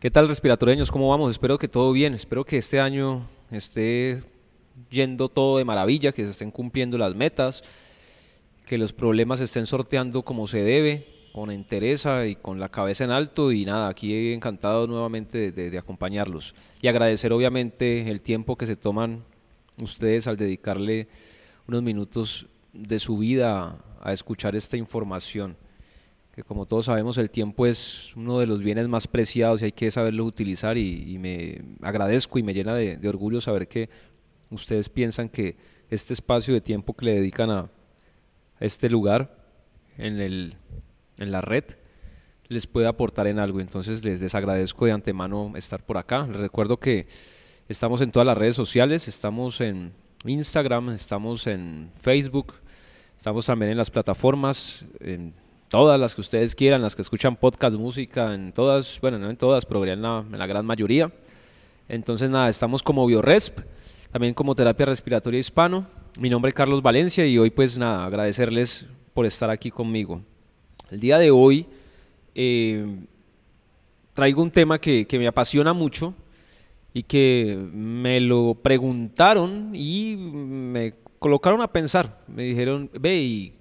¿Qué tal respiratoreños? ¿Cómo vamos? Espero que todo bien, espero que este año esté yendo todo de maravilla, que se estén cumpliendo las metas, que los problemas se estén sorteando como se debe, con entereza y con la cabeza en alto y nada, aquí encantado nuevamente de, de acompañarlos y agradecer obviamente el tiempo que se toman ustedes al dedicarle unos minutos de su vida a escuchar esta información que como todos sabemos el tiempo es uno de los bienes más preciados y hay que saberlo utilizar y, me agradezco y me llena de, orgullo saber que ustedes piensan que este espacio de tiempo que le dedican a este lugar en, el, en la red les puede aportar en algo. Entonces les, les agradezco de antemano estar por acá. Les recuerdo que estamos en todas las redes sociales, estamos en Instagram, estamos en Facebook, estamos también en las plataformas, todas las que ustedes quieran, las que escuchan podcast, música, en todas, bueno, no en todas, pero en la, en la gran mayoría. Entonces, nada, estamos como BioResp, también como terapia respiratoria hispano. Mi nombre es Carlos Valencia y hoy, pues nada, agradecerles por estar aquí conmigo. El día de hoy eh, traigo un tema que, que me apasiona mucho y que me lo preguntaron y me colocaron a pensar. Me dijeron, ve, ¿y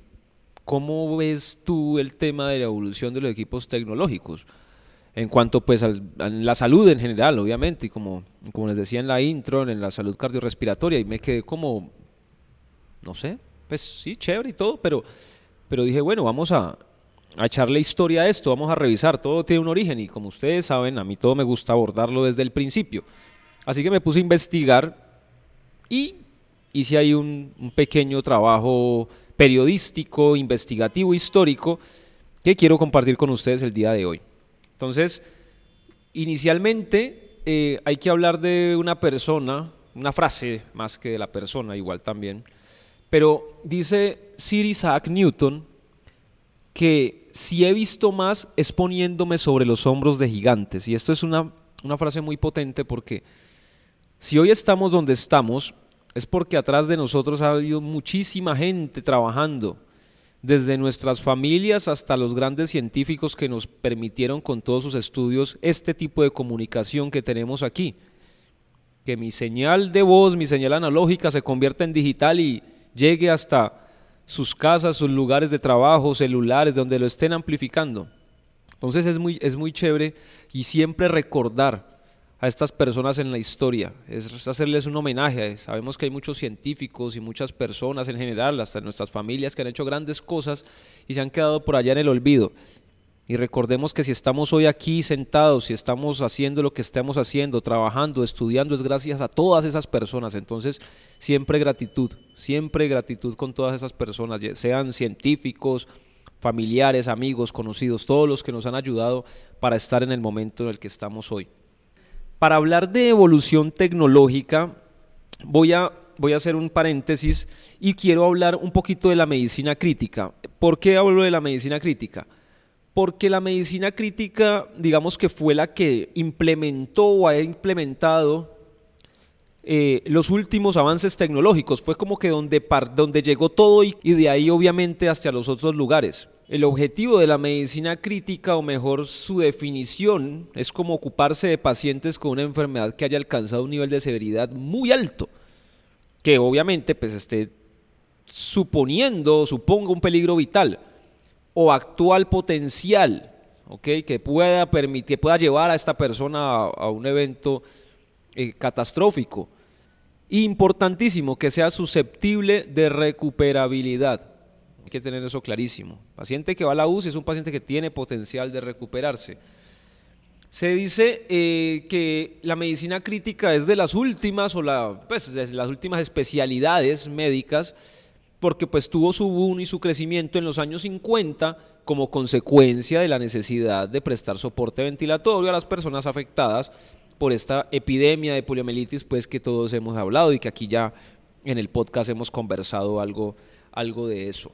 ¿Cómo ves tú el tema de la evolución de los equipos tecnológicos? En cuanto pues a la salud en general, obviamente, y como, como les decía en la intro, en la salud cardiorrespiratoria, y me quedé como, no sé, pues sí, chévere y todo, pero, pero dije, bueno, vamos a, a echarle historia a esto, vamos a revisar, todo tiene un origen y como ustedes saben, a mí todo me gusta abordarlo desde el principio. Así que me puse a investigar y hice ahí un, un pequeño trabajo periodístico, investigativo, histórico, que quiero compartir con ustedes el día de hoy. Entonces, inicialmente eh, hay que hablar de una persona, una frase más que de la persona, igual también, pero dice Sir Isaac Newton que si he visto más es poniéndome sobre los hombros de gigantes. Y esto es una, una frase muy potente porque si hoy estamos donde estamos, es porque atrás de nosotros ha habido muchísima gente trabajando, desde nuestras familias hasta los grandes científicos que nos permitieron con todos sus estudios este tipo de comunicación que tenemos aquí. Que mi señal de voz, mi señal analógica se convierta en digital y llegue hasta sus casas, sus lugares de trabajo, celulares, donde lo estén amplificando. Entonces es muy, es muy chévere y siempre recordar a estas personas en la historia, es hacerles un homenaje. Sabemos que hay muchos científicos y muchas personas en general, hasta nuestras familias, que han hecho grandes cosas y se han quedado por allá en el olvido. Y recordemos que si estamos hoy aquí sentados, si estamos haciendo lo que estamos haciendo, trabajando, estudiando, es gracias a todas esas personas. Entonces, siempre gratitud, siempre gratitud con todas esas personas, sean científicos, familiares, amigos, conocidos, todos los que nos han ayudado para estar en el momento en el que estamos hoy. Para hablar de evolución tecnológica, voy a, voy a hacer un paréntesis y quiero hablar un poquito de la medicina crítica. ¿Por qué hablo de la medicina crítica? Porque la medicina crítica, digamos que fue la que implementó o ha implementado eh, los últimos avances tecnológicos. Fue como que donde, donde llegó todo y, de ahí obviamente hacia los otros lugares. El objetivo de la medicina crítica, o mejor su definición, es como ocuparse de pacientes con una enfermedad que haya alcanzado un nivel de severidad muy alto, que obviamente pues esté suponiendo, suponga un peligro vital o actual potencial, que, pueda permitir, que pueda llevar a esta persona a, un evento eh, catastrófico. Importantísimo, que sea susceptible de recuperabilidad. Hay que tener eso clarísimo. Paciente que va a la UCI es un paciente que tiene potencial de recuperarse. Se dice eh, que la medicina crítica es de las últimas o la, pues, de las últimas especialidades médicas porque pues tuvo su boom y su crecimiento en los años 50 como consecuencia de la necesidad de prestar soporte ventilatorio a las personas afectadas por esta epidemia de poliomielitis pues que todos hemos hablado y que aquí ya en el podcast hemos conversado algo, algo de eso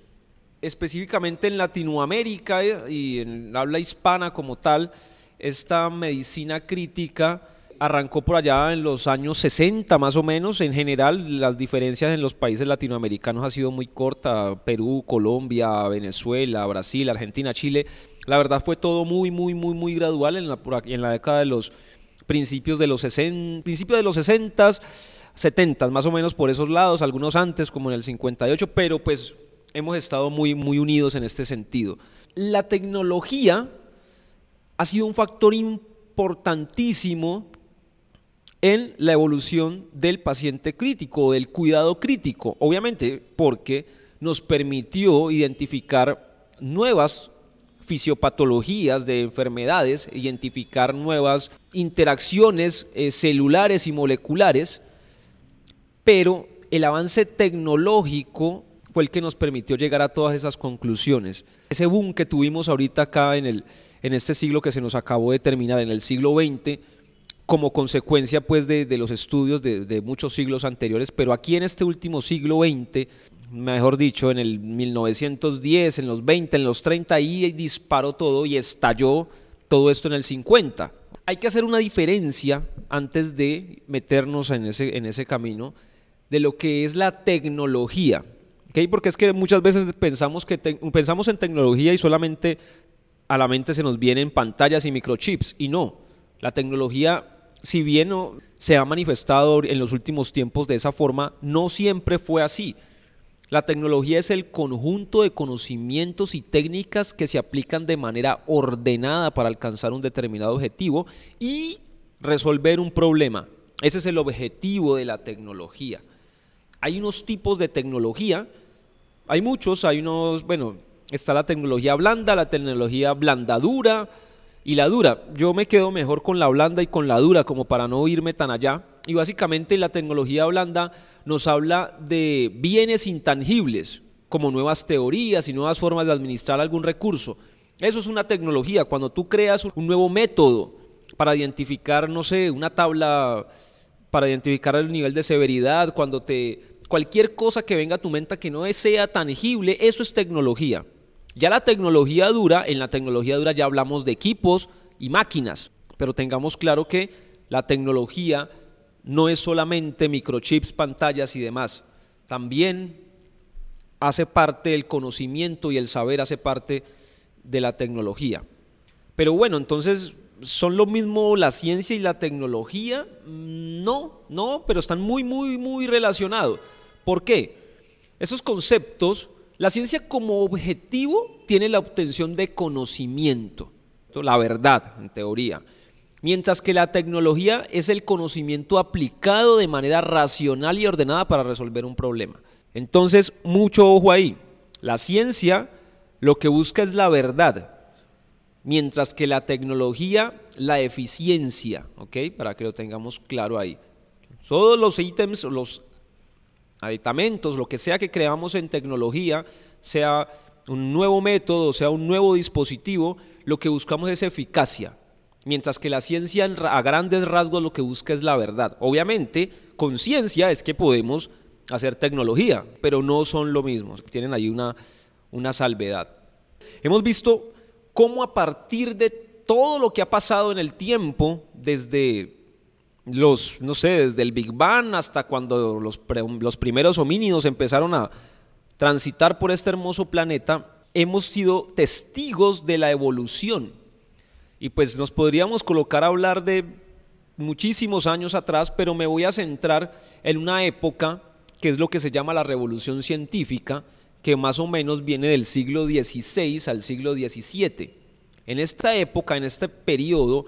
específicamente en Latinoamérica eh, y en habla hispana como tal, esta medicina crítica arrancó por allá en los años 60 más o menos. En general, las diferencias en los países latinoamericanos ha sido muy corta. Perú, Colombia, Venezuela, Brasil, Argentina, Chile La verdad fue todo muy, muy, muy, muy gradual en la, en la década de los principios de los 60, principios de los 60, 70, más o menos por esos lados, algunos antes, como en el 58, pero pues hemos estado muy, muy unidos en este sentido. La tecnología ha sido un factor importantísimo en la evolución del paciente crítico, del cuidado crítico, obviamente porque nos permitió identificar nuevas fisiopatologías de enfermedades, identificar nuevas interacciones eh, celulares y moleculares, pero el avance tecnológico fue el que nos permitió llegar a todas esas conclusiones. Ese boom que tuvimos ahorita acá en, el, en este siglo que se nos acabó de terminar, en el siglo XX, como consecuencia pues de, los estudios de, muchos siglos anteriores, pero aquí en este último siglo XX, mejor dicho, en el 1910, en los 20, en los 30, ahí disparó todo y estalló todo esto en el 50. Hay que hacer una diferencia antes de meternos en ese, en ese camino de lo que es la tecnología. Porque es que muchas veces pensamos, que pensamos en tecnología y solamente a la mente se nos vienen pantallas y microchips, y no. La tecnología si bien se ha manifestado en los últimos tiempos de esa forma, no siempre fue así. La tecnología es el conjunto de conocimientos y técnicas que se aplican de manera ordenada para alcanzar un determinado objetivo y resolver un problema. Ese es el objetivo de la tecnología. Hay unos tipos de tecnología, hay muchos, hay unos, bueno, está la tecnología blanda, la tecnología blandadura, y la dura. Yo me quedo mejor con la blanda y con la dura como para no irme tan allá. Y básicamente la tecnología blanda nos habla de bienes intangibles, como nuevas teorías y nuevas formas de administrar algún recurso. Eso es una tecnología. Cuando tú creas un nuevo método para identificar, no sé, una tabla para identificar el nivel de severidad, cuando te cualquier cosa que venga a tu mente que no sea tangible, eso es tecnología. Ya la tecnología dura, en la tecnología dura ya hablamos de equipos y máquinas, pero tengamos claro que la tecnología no es solamente microchips, pantallas y demás, también hace parte del conocimiento y el saber hace parte de la tecnología. Pero bueno, entonces, ¿son lo mismo la ciencia y la tecnología? No, no, pero están muy, muy, muy relacionados. ¿Por qué? Esos conceptos la ciencia como objetivo tiene la obtención de conocimiento, la verdad en teoría, mientras que la tecnología es el conocimiento aplicado de manera racional y ordenada para resolver un problema. Entonces, mucho ojo ahí. La ciencia lo que busca es la verdad, mientras que la tecnología la eficiencia, ¿ok? Para que lo tengamos claro ahí. Todos los ítems, los aditamentos, lo que sea que creamos en tecnología, sea un nuevo método, sea un nuevo dispositivo, lo que buscamos es eficacia, mientras que la ciencia a grandes rasgos lo que busca es la verdad. Obviamente, con ciencia es que podemos hacer tecnología, pero no son lo mismo, tienen ahí una, una salvedad. Hemos visto cómo a partir de todo lo que ha pasado en el tiempo, desde los, no sé, desde el Big Bang hasta cuando los, los primeros homínidos empezaron a transitar por este hermoso planeta, hemos sido testigos de la evolución. Y pues nos podríamos colocar a hablar de muchísimos años atrás, pero me voy a centrar en una época que es lo que se llama la revolución científica, que más o menos viene del siglo XVI al siglo XVII. En esta época, en este periodo,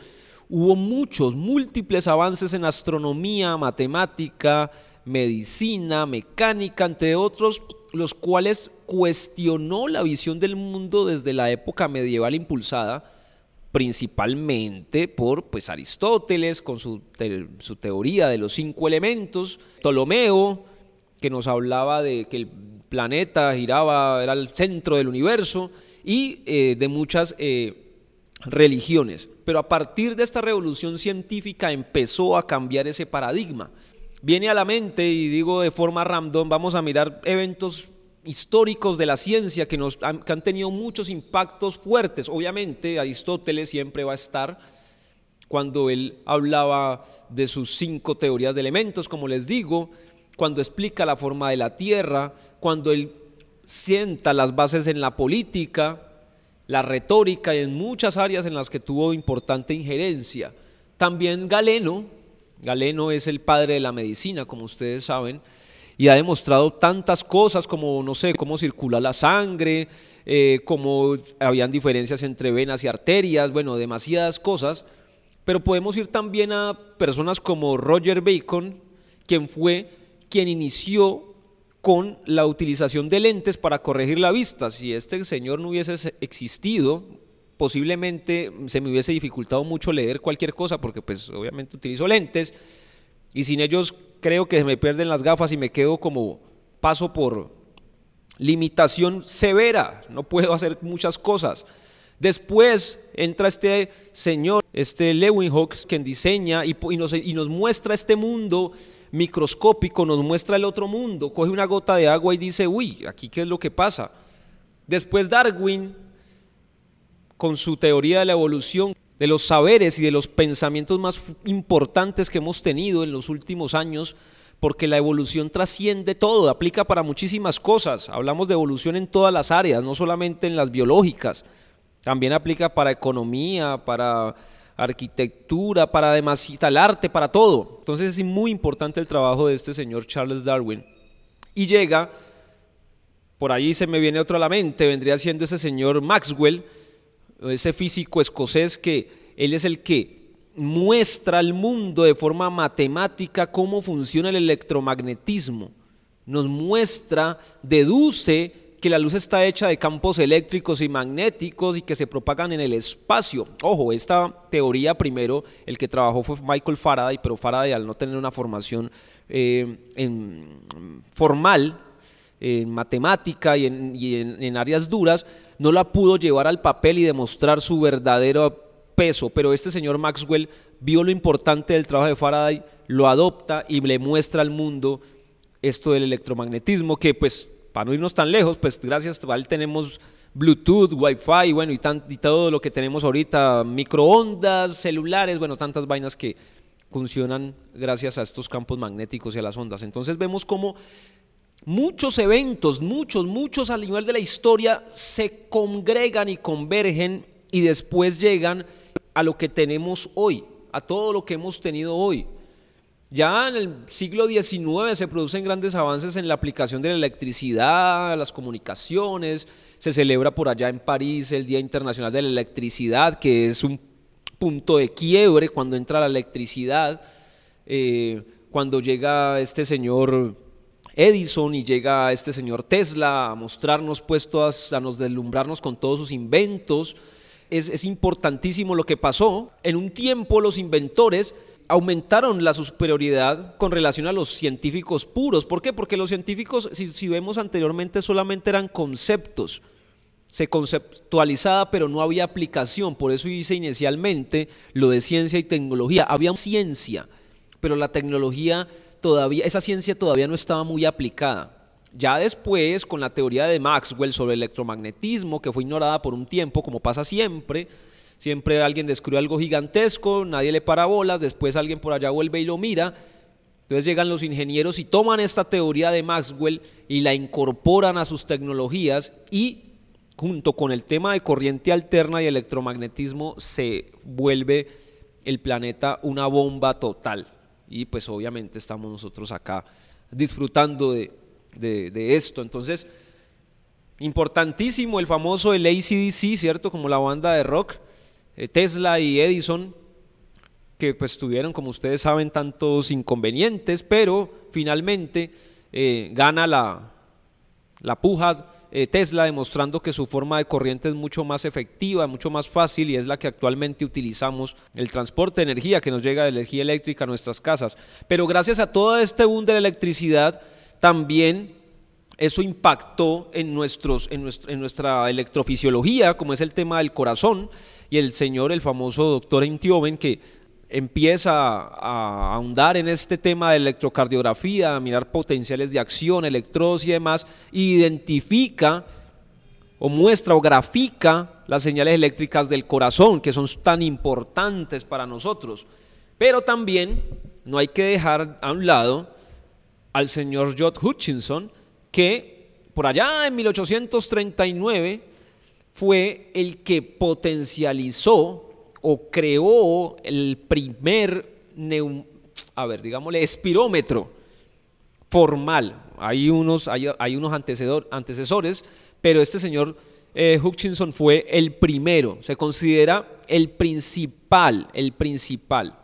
hubo muchos, múltiples avances en astronomía, matemática, medicina, mecánica, entre otros, los cuales cuestionó la visión del mundo desde la época medieval impulsada principalmente por pues, Aristóteles con su, su teoría de los cinco elementos, Ptolomeo, que nos hablaba de que el planeta giraba, era el centro del universo, y eh, de muchas eh, religiones pero a partir de esta revolución científica empezó a cambiar ese paradigma. Viene a la mente, y digo de forma random, vamos a mirar eventos históricos de la ciencia que, nos que han tenido muchos impactos fuertes. Obviamente Aristóteles siempre va a estar cuando él hablaba de sus cinco teorías de elementos, como les digo, cuando explica la forma de la Tierra, cuando él sienta las bases en la política, la retórica y en muchas áreas en las que tuvo importante injerencia. También Galeno, Galeno es el padre de la medicina, como ustedes saben, y ha demostrado tantas cosas como, no sé, cómo circula la sangre, eh, cómo habían diferencias entre venas y arterias, bueno, demasiadas cosas, pero podemos ir también a personas como Roger Bacon, quien fue quien inició con la utilización de lentes para corregir la vista. Si este señor no hubiese existido, posiblemente se me hubiese dificultado mucho leer cualquier cosa porque pues obviamente utilizo lentes y sin ellos creo que se me pierden las gafas y me quedo como paso por limitación severa, no puedo hacer muchas cosas. Después entra este señor, este Hawks, quien diseña y, nos, y nos muestra este mundo microscópico, nos muestra el otro mundo, coge una gota de agua y dice, uy, aquí qué es lo que pasa. Después Darwin, con su teoría de la evolución, de los saberes y de los pensamientos más importantes que hemos tenido en los últimos años, porque la evolución trasciende todo, aplica para muchísimas cosas. Hablamos de evolución en todas las áreas, no solamente en las biológicas. También aplica para economía, para arquitectura, para además el arte, para todo. Entonces es muy importante el trabajo de este señor Charles Darwin. Y llega, por ahí se me viene otro a la mente, vendría siendo ese señor Maxwell, ese físico escocés que él es el que muestra al mundo de forma matemática cómo funciona el electromagnetismo. Nos muestra, deduce que la luz está hecha de campos eléctricos y magnéticos y que se propagan en el espacio. Ojo, esta teoría primero, el que trabajó fue Michael Faraday, pero Faraday al no tener una formación eh, formal en matemática y, en, áreas duras, no la pudo llevar al papel y demostrar su verdadero peso, pero este señor Maxwell vio lo importante del trabajo de Faraday, lo adopta y le muestra al mundo esto del electromagnetismo, que pues para no irnos tan lejos, pues gracias a él tenemos Bluetooth, Wi-Fi, bueno, y, y todo lo que tenemos ahorita, microondas, celulares, bueno, tantas vainas que funcionan gracias a estos campos magnéticos y a las ondas. Entonces vemos cómo muchos eventos, muchos, muchos a nivel de la historia se congregan y convergen y después llegan a lo que tenemos hoy, a todo lo que hemos tenido hoy. Ya en el siglo XIX se producen grandes avances en la aplicación de la electricidad, las comunicaciones, se celebra por allá en París el Día Internacional de la Electricidad, que es un punto de quiebre cuando entra la electricidad, eh, cuando llega este señor Edison y llega este señor Tesla a mostrarnos pues todas, a nos deslumbrarnos con todos sus inventos. Es, es importantísimo lo que pasó. En un tiempo los inventores aumentaron la superioridad con relación a los científicos puros. ¿Por qué? Porque los científicos, si, vemos anteriormente, solamente eran conceptos. Se conceptualizaba, pero no había aplicación. Por eso hice inicialmente lo de ciencia y tecnología. Había ciencia, pero la tecnología todavía, esa ciencia todavía no estaba muy aplicada. Ya después, con la teoría de Maxwell sobre el electromagnetismo, que fue ignorada por un tiempo, como pasa siempre, Siempre alguien descubrió algo gigantesco, nadie le para bolas, después alguien por allá vuelve y lo mira. Entonces llegan los ingenieros y toman esta teoría de Maxwell y la incorporan a sus tecnologías y junto con el tema de corriente alterna y electromagnetismo se vuelve el planeta una bomba total. Y pues obviamente estamos nosotros acá disfrutando de, de esto. Entonces, importantísimo el famoso el ACDC, ¿cierto? Como la banda de rock Tesla y Edison, que pues tuvieron, como ustedes saben, tantos inconvenientes, pero finalmente eh, gana la, la puja eh, Tesla demostrando que su forma de corriente es mucho más efectiva, mucho más fácil y es la que actualmente utilizamos, el transporte de energía que nos llega de energía eléctrica a nuestras casas. Pero gracias a todo este boom de la electricidad, también eso impactó en, nuestros, en, en nuestra electrofisiología, como es el tema del corazón, y el señor, el famoso doctor Entioven, que empieza a ahondar en este tema de electrocardiografía, a mirar potenciales de acción, electrodos y demás, identifica o muestra o grafica las señales eléctricas del corazón, que son tan importantes para nosotros. Pero también no hay que dejar a un lado al señor John Hutchinson, que por allá en 1839 fue el que potencializó o creó el primer, a ver, digámosle, espirómetro formal. Hay unos, hay, unos antecesores, pero este señor eh, Hutchinson fue el primero, se considera el principal, el principal.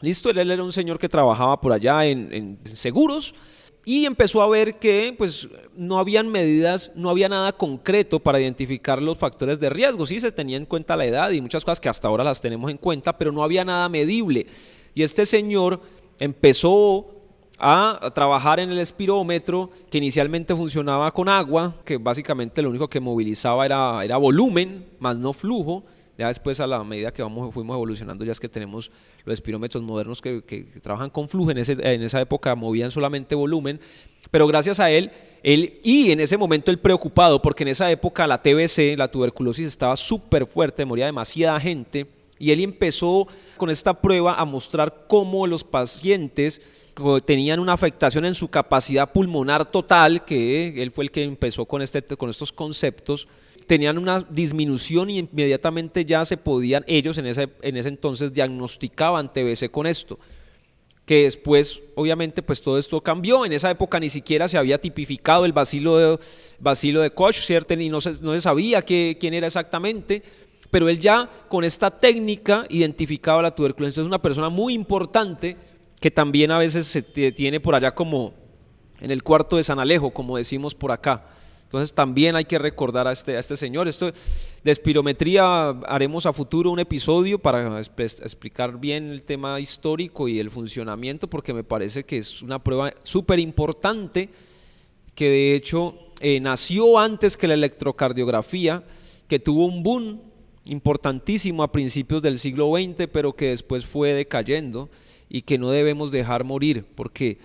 Listo, él era un señor que trabajaba por allá en seguros y empezó a ver que pues no habían medidas, no había nada concreto para identificar los factores de riesgo. Sí se tenía en cuenta la edad y muchas cosas que hasta ahora las tenemos en cuenta, pero no había nada medible. Y este señor empezó a trabajar en el espirómetro que inicialmente funcionaba con agua, que básicamente lo único que movilizaba era, era volumen, más no flujo. Después a la medida que vamos, fuimos evolucionando ya es que tenemos los espirómetros modernos que, trabajan con flujo, en, en esa época movían solamente volumen, pero gracias a él, él, y en ese momento él preocupado, porque en esa época la TBC, la tuberculosis estaba súper fuerte, moría demasiada gente, y él empezó con esta prueba a mostrar cómo los pacientes tenían una afectación en su capacidad pulmonar total, que él fue el que empezó con, este, con estos conceptos, tenían una disminución y inmediatamente ya se podían, ellos en ese, en ese entonces diagnosticaban TBC con esto que después, obviamente, pues todo esto cambió. En esa época ni siquiera se había tipificado el vacilo de, vacilo de Koch, ¿cierto? Y no se, no se sabía quién era exactamente, pero él ya con esta técnica identificaba la tuberculosis. Entonces, es una persona muy importante que también a veces se tiene por allá como en el cuarto de San Alejo, como decimos por acá. Entonces también hay que recordar a este, a este señor. Esto de espirometría haremos a futuro un episodio para explicar bien el tema histórico y el funcionamiento, porque me parece que es una prueba súper importante que de hecho eh, nació antes que la electrocardiografía, que tuvo un boom importantísimo a principios del siglo XX, pero que después fue decayendo y que no debemos dejar morir, porque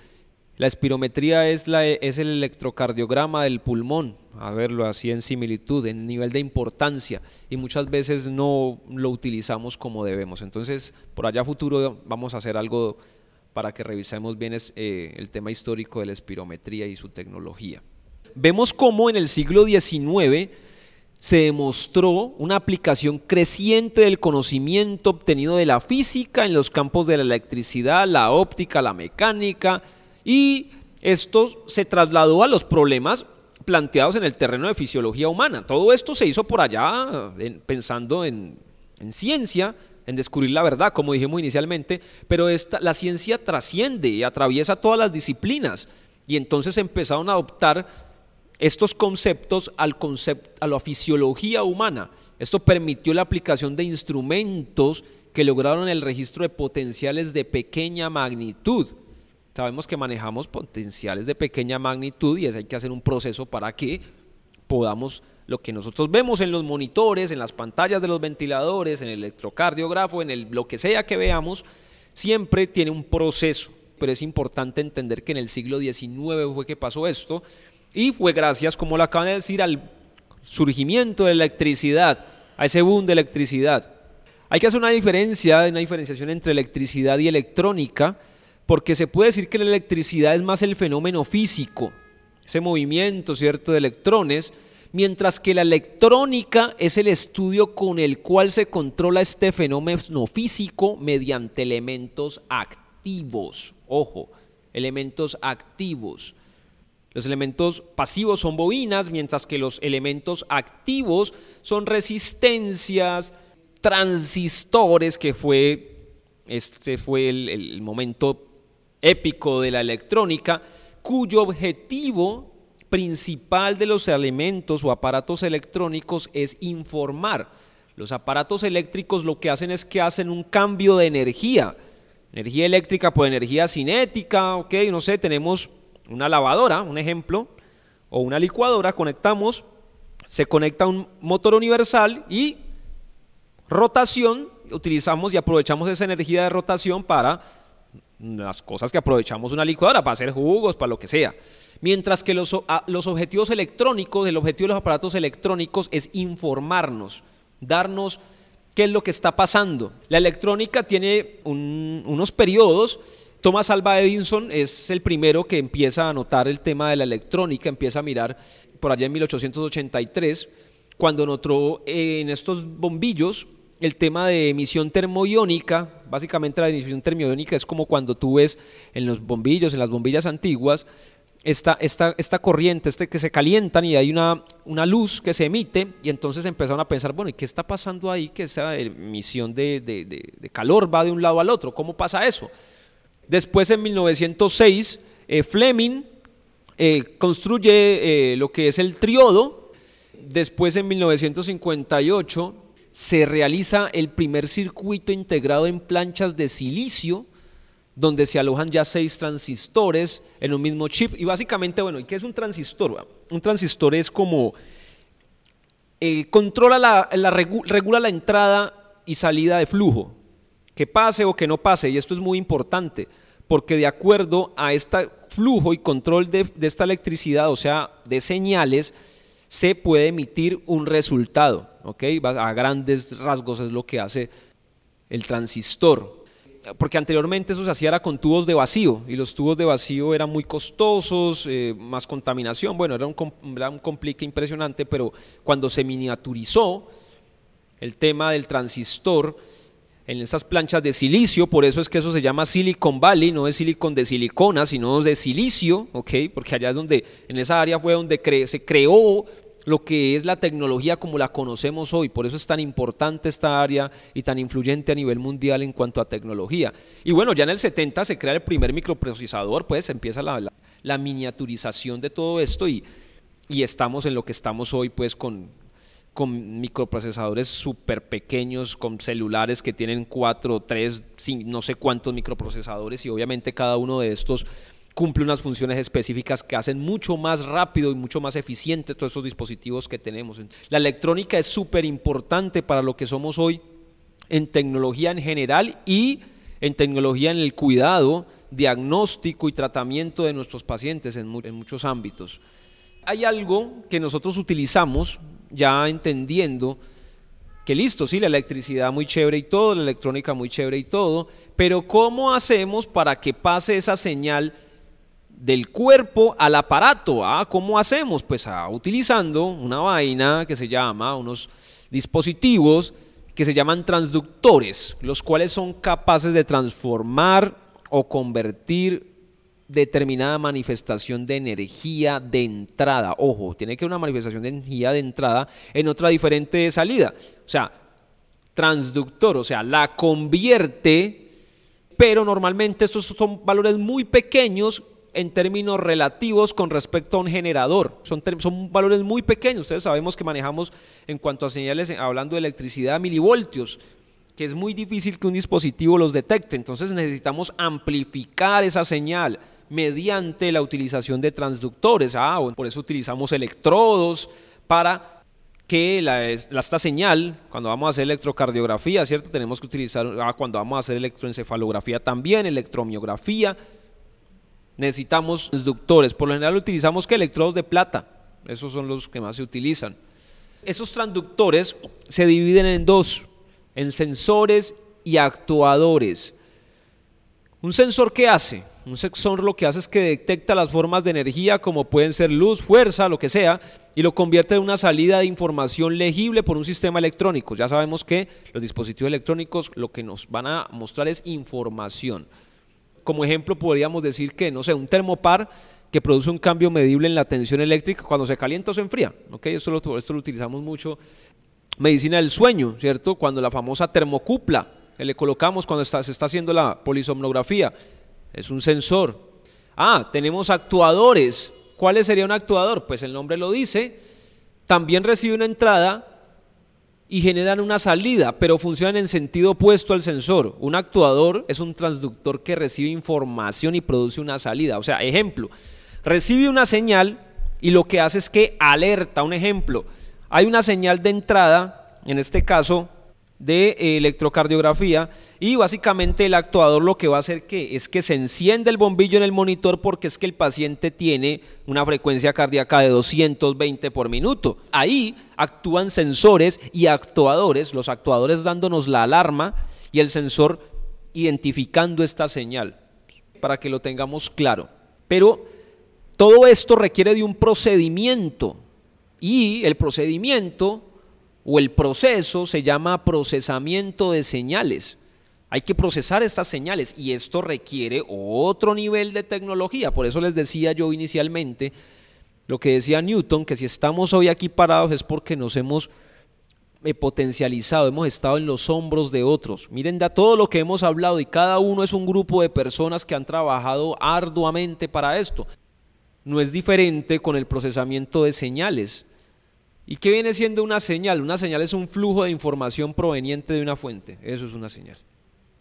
la espirometría es, la, es el electrocardiograma del pulmón, a verlo así en similitud, en nivel de importancia, y muchas veces no lo utilizamos como debemos. Entonces, por allá futuro vamos a hacer algo para que revisemos bien eh, el tema histórico de la espirometría y su tecnología. Vemos cómo en el siglo XIX se demostró una aplicación creciente del conocimiento obtenido de la física en los campos de la electricidad, la óptica, la mecánica, y esto se trasladó a los problemas planteados en el terreno de fisiología humana. Todo esto se hizo por allá pensando en, ciencia, en descubrir la verdad, como dijimos inicialmente, pero la ciencia trasciende y atraviesa todas las disciplinas. Y entonces empezaron a adoptar estos conceptos al concepto, a la fisiología humana. Esto permitió la aplicación de instrumentos que lograron el registro de potenciales de pequeña magnitud. Sabemos que manejamos potenciales de pequeña magnitud y es hay que hacer un proceso para que podamos lo que nosotros vemos en los monitores, en las pantallas de los ventiladores, en el electrocardiógrafo, en el, lo que sea que veamos, siempre tiene un proceso. Pero es importante entender que en el siglo XIX fue que pasó esto y fue gracias, como lo acaban de decir, al surgimiento de la electricidad, a ese boom de electricidad. Hay que hacer una diferencia, una diferenciación entre electricidad y electrónica, porque se puede decir que la electricidad es más el fenómeno físico, ese movimiento, ¿cierto?, de electrones, mientras que la electrónica es el estudio con el cual se controla este fenómeno físico mediante elementos activos. Ojo, elementos activos. Los elementos pasivos son bobinas, mientras que los elementos activos son resistencias, transistores, que fue, este fue el, el momento épico de la electrónica, cuyo objetivo principal de los elementos o aparatos electrónicos es informar. Los aparatos eléctricos lo que hacen es que hacen un cambio de energía. Energía eléctrica por energía cinética, ok, no sé, tenemos una lavadora, un ejemplo, o una licuadora, conectamos, se conecta un motor universal y rotación, utilizamos y aprovechamos esa energía de rotación para las cosas que aprovechamos una licuadora, para hacer jugos, para lo que sea. Mientras que los, los objetivos electrónicos, el objetivo de los aparatos electrónicos es informarnos, darnos qué es lo que está pasando. La electrónica tiene unos periodos Thomas Alva Edison es el primero que empieza a notar el tema de la electrónica, empieza a mirar por allá en 1883 cuando notó en estos bombillos el tema de emisión termoiónica. Básicamente la emisión termoiónica es como cuando tú ves en los bombillos, en las bombillas antiguas, esta, esta, esta corriente este que se calientan y hay una, una luz que se emite y entonces empezaron a pensar, bueno, ¿y qué está pasando ahí? Que esa emisión de, de, calor va de un lado al otro. ¿Cómo pasa eso? Después en 1906, eh, Fleming eh, construye eh, lo que es el triodo. Después en 1958 se realiza el primer circuito integrado en planchas de silicio, donde se alojan ya seis transistores en un mismo chip. Y básicamente, bueno, ¿y qué es un transistor? Un transistor es como controla la, regula la entrada y salida de flujo que pase o que no pase, y esto es muy importante, porque de acuerdo a este flujo y control de, esta electricidad, o sea, de señales, se puede emitir un resultado, ¿ok? A grandes rasgos es lo que hace el transistor. Porque anteriormente eso se hacía con tubos de vacío y los tubos de vacío eran muy costosos, eh, más contaminación, bueno, era un, era un complique impresionante, pero cuando se miniaturizó el tema del transistor, en estas planchas de silicio, por eso es que eso se llama Silicon Valley, no es silicon de silicona, sino de silicio, ¿ok? Porque allá es donde, en esa área fue donde se creó lo que es la tecnología como la conocemos hoy. Por eso es tan importante esta área y tan influyente a nivel mundial en cuanto a tecnología. Y bueno, ya en el 70 se crea el primer microprocesador, pues empieza la, miniaturización de todo esto y, y estamos en lo que estamos hoy, pues con con microprocesadores súper pequeños, con celulares que tienen cuatro, tres, no sé cuántos microprocesadores y obviamente cada uno de estos cumple unas funciones específicas que hacen mucho más rápido y mucho más eficiente todos esos dispositivos que tenemos. La electrónica es súper importante para lo que somos hoy en tecnología en general y en tecnología en el cuidado, diagnóstico y tratamiento de nuestros pacientes en, muchos ámbitos. Hay algo que nosotros utilizamos ya entendiendo que listo, sí, la electricidad muy chévere y todo, la electrónica muy chévere y todo, pero ¿cómo hacemos para que pase esa señal del cuerpo al aparato? ¿Ah? ¿Cómo hacemos? Pues ah, utilizando una vaina que se llama, unos dispositivos que se llaman transductores, los cuales son capaces de transformar o convertir determinada manifestación de energía de entrada. Ojo, tiene que una manifestación de energía de entrada en otra diferente de salida. O sea, transductor, o sea, la convierte, pero normalmente estos son valores muy pequeños en términos relativos con respecto a un generador. Son, son valores muy pequeños. Ustedes sabemos que manejamos en cuanto a señales, hablando de electricidad, milivoltios que es muy difícil que un dispositivo los detecte. Entonces necesitamos amplificar esa señal mediante la utilización de transductores. Ah, por eso utilizamos electrodos para que la, esta señal, cuando vamos a hacer electrocardiografía, ¿cierto? Tenemos que utilizar, ah, cuando vamos a hacer electroencefalografía también, electromiografía, necesitamos transductores. Por lo general utilizamos que electrodos de plata, esos son los que más se utilizan. Esos transductores se dividen en dos, en sensores y actuadores. ¿Un sensor qué hace? Un sensor lo que hace es que detecta las formas de energía como pueden ser luz, fuerza, lo que sea, y lo convierte en una salida de información legible por un sistema electrónico. Ya sabemos que los dispositivos electrónicos lo que nos van a mostrar es información. Como ejemplo podríamos decir que, no sé, un termopar que produce un cambio medible en la tensión eléctrica cuando se calienta o se enfría. Esto, lo, esto lo utilizamos mucho. Medicina del sueño, ¿cierto? Cuando la famosa termocupla que le colocamos cuando se está haciendo la polisomnografía es un sensor. Ah, tenemos actuadores. ¿Cuál sería un actuador? Pues el nombre lo dice. También recibe una entrada y generan una salida, pero funcionan en sentido opuesto al sensor. Un actuador es un transductor que recibe información y produce una salida. O sea, ejemplo, recibe una señal y lo que hace es que alerta. Un ejemplo, hay una señal de entrada, en este caso de electrocardiografía y básicamente el actuador lo que va a hacer es que se enciende el bombillo en el monitor porque es que el paciente tiene una frecuencia cardíaca de 220 por minuto. Ahí actúan sensores y actuadores, los actuadores dándonos la alarma y el sensor identificando esta señal para que lo tengamos claro. Pero todo esto requiere de un procedimiento Y el procedimiento o el proceso se llama procesamiento de señales. Hay que procesar estas señales y esto requiere otro nivel de tecnología. Por eso les decía yo inicialmente lo que decía Newton, que si estamos hoy aquí parados es porque nos hemos eh, potencializado, hemos estado en los hombros de otros. Miren de todo lo que hemos hablado y cada uno es un grupo de personas que han trabajado arduamente para esto. No es diferente con el procesamiento de señales. ¿Y qué viene siendo una señal? Una señal es un flujo de información proveniente de una fuente. Eso es una señal.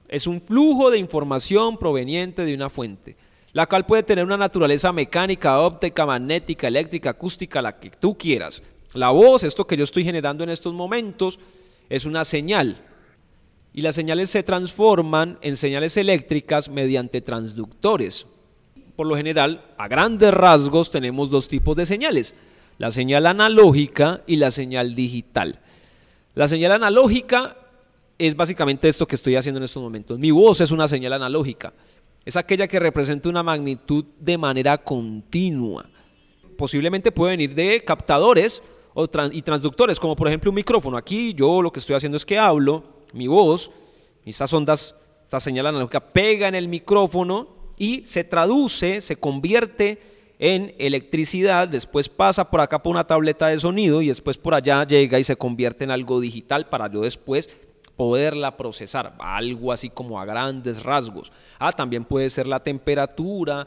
Es un flujo de información proveniente de una fuente, la cual puede tener una naturaleza mecánica, óptica, magnética, eléctrica, acústica, la que tú quieras. La voz, esto que yo estoy generando en estos momentos, es una señal. Y las señales se transforman en señales eléctricas mediante transductores. Por lo general, a grandes rasgos, tenemos dos tipos de señales. La señal analógica y la señal digital. La señal analógica es básicamente esto que estoy haciendo en estos momentos. Mi voz es una señal analógica. Es aquella que representa una magnitud de manera continua. Posiblemente puede venir de captadores y transductores, como por ejemplo un micrófono. Aquí yo lo que estoy haciendo es que hablo, mi voz, estas ondas, esta señal analógica pega en el micrófono y se traduce, se convierte en electricidad, después pasa por acá por una tableta de sonido y después por allá llega y se convierte en algo digital para yo después poderla procesar, algo así como a grandes rasgos. Ah, también puede ser la temperatura,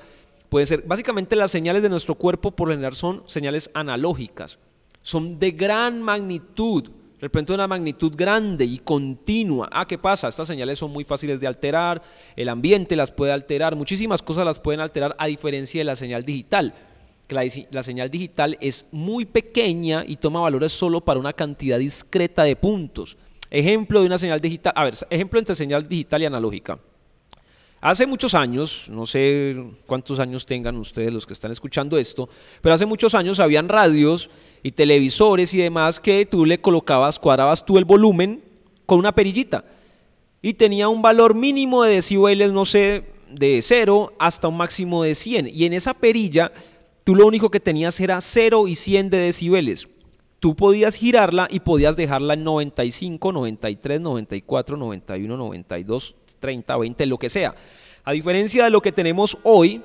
puede ser, básicamente las señales de nuestro cuerpo por lo general son señales analógicas. Son de gran magnitud, representan una magnitud grande y continua. Ah, ¿qué pasa? Estas señales son muy fáciles de alterar, el ambiente las puede alterar, muchísimas cosas las pueden alterar a diferencia de la señal digital. Que la, la señal digital es muy pequeña y toma valores solo para una cantidad discreta de puntos. Ejemplo de una señal digital, a ver, ejemplo entre señal digital y analógica. Hace muchos años, no sé cuántos años tengan ustedes los que están escuchando esto, pero hace muchos años habían radios y televisores y demás que tú le colocabas, cuadrabas tú el volumen con una perillita y tenía un valor mínimo de decibeles, no sé, de 0 hasta un máximo de 100. Y en esa perilla tú lo único que tenías era 0 y 100 de decibeles. Tú podías girarla y podías dejarla en 95, 93, 94, 91, 92, 30, 20, lo que sea. A diferencia de lo que tenemos hoy,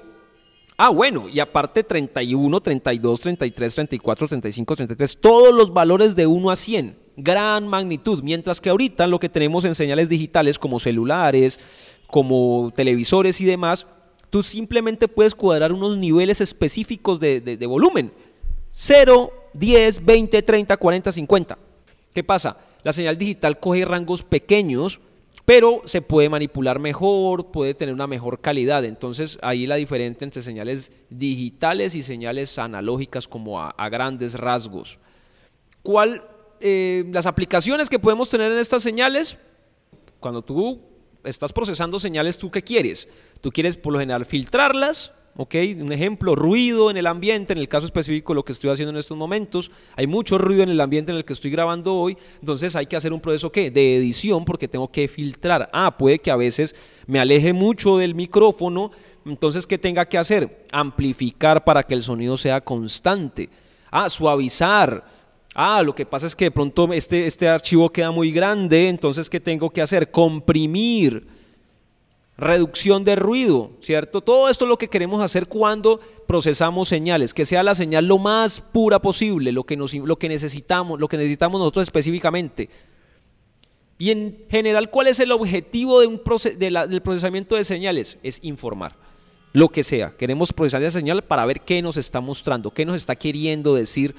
ah, bueno, y aparte 31, 32, 33, 34, 35, 33, todos los valores de 1 a 100, gran magnitud, mientras que ahorita lo que tenemos en señales digitales como celulares, como televisores y demás, tú simplemente puedes cuadrar unos niveles específicos de, de volumen. 0, 10, 20, 30, 40, 50. ¿Qué pasa? La señal digital coge rangos pequeños pero se puede manipular mejor, puede tener una mejor calidad. Entonces ahí la diferencia entre señales digitales y señales analógicas como a, grandes rasgos. ¿Cuál, eh, las aplicaciones que podemos tener en estas señales? Cuando tú estás procesando señales, ¿tú qué quieres? Tú quieres por lo general filtrarlas, ¿ok? Un ejemplo, ruido en el ambiente, en el caso específico lo que estoy haciendo en estos momentos, hay mucho ruido en el ambiente en el que estoy grabando hoy, entonces hay que hacer un proceso ¿qué? de edición porque tengo que filtrar. Ah, puede que a veces me aleje mucho del micrófono, entonces ¿qué tenga que hacer? Amplificar para que el sonido sea constante. Ah, suavizar. Ah, lo que pasa es que de pronto este, este archivo queda muy grande, entonces ¿qué tengo que hacer? Comprimir reducción de ruido, ¿cierto? Todo esto es lo que queremos hacer cuando procesamos señales, que sea la señal lo más pura posible, lo que, lo que necesitamos, lo que necesitamos nosotros específicamente. Y en general, ¿cuál es el objetivo de un del procesamiento de señales? Es informar, lo que sea. Queremos procesar esa señal para ver qué nos está mostrando, qué nos está queriendo decir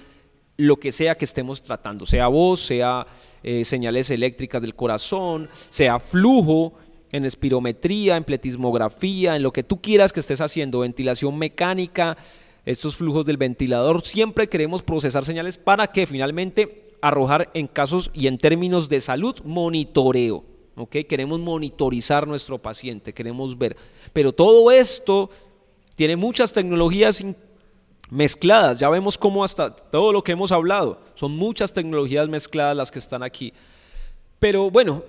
lo que sea que estemos tratando, sea voz, sea eh, señales eléctricas del corazón, sea flujo, en espirometría, en pletismografía, en lo que tú quieras que estés haciendo, ventilación mecánica, estos flujos del ventilador, siempre queremos procesar señales para que finalmente arrojar en casos y en términos de salud monitoreo. ¿ok? Queremos monitorizar nuestro paciente, queremos ver. Pero todo esto tiene muchas tecnologías mezcladas. Ya vemos cómo hasta todo lo que hemos hablado, son muchas tecnologías mezcladas las que están aquí. Pero bueno,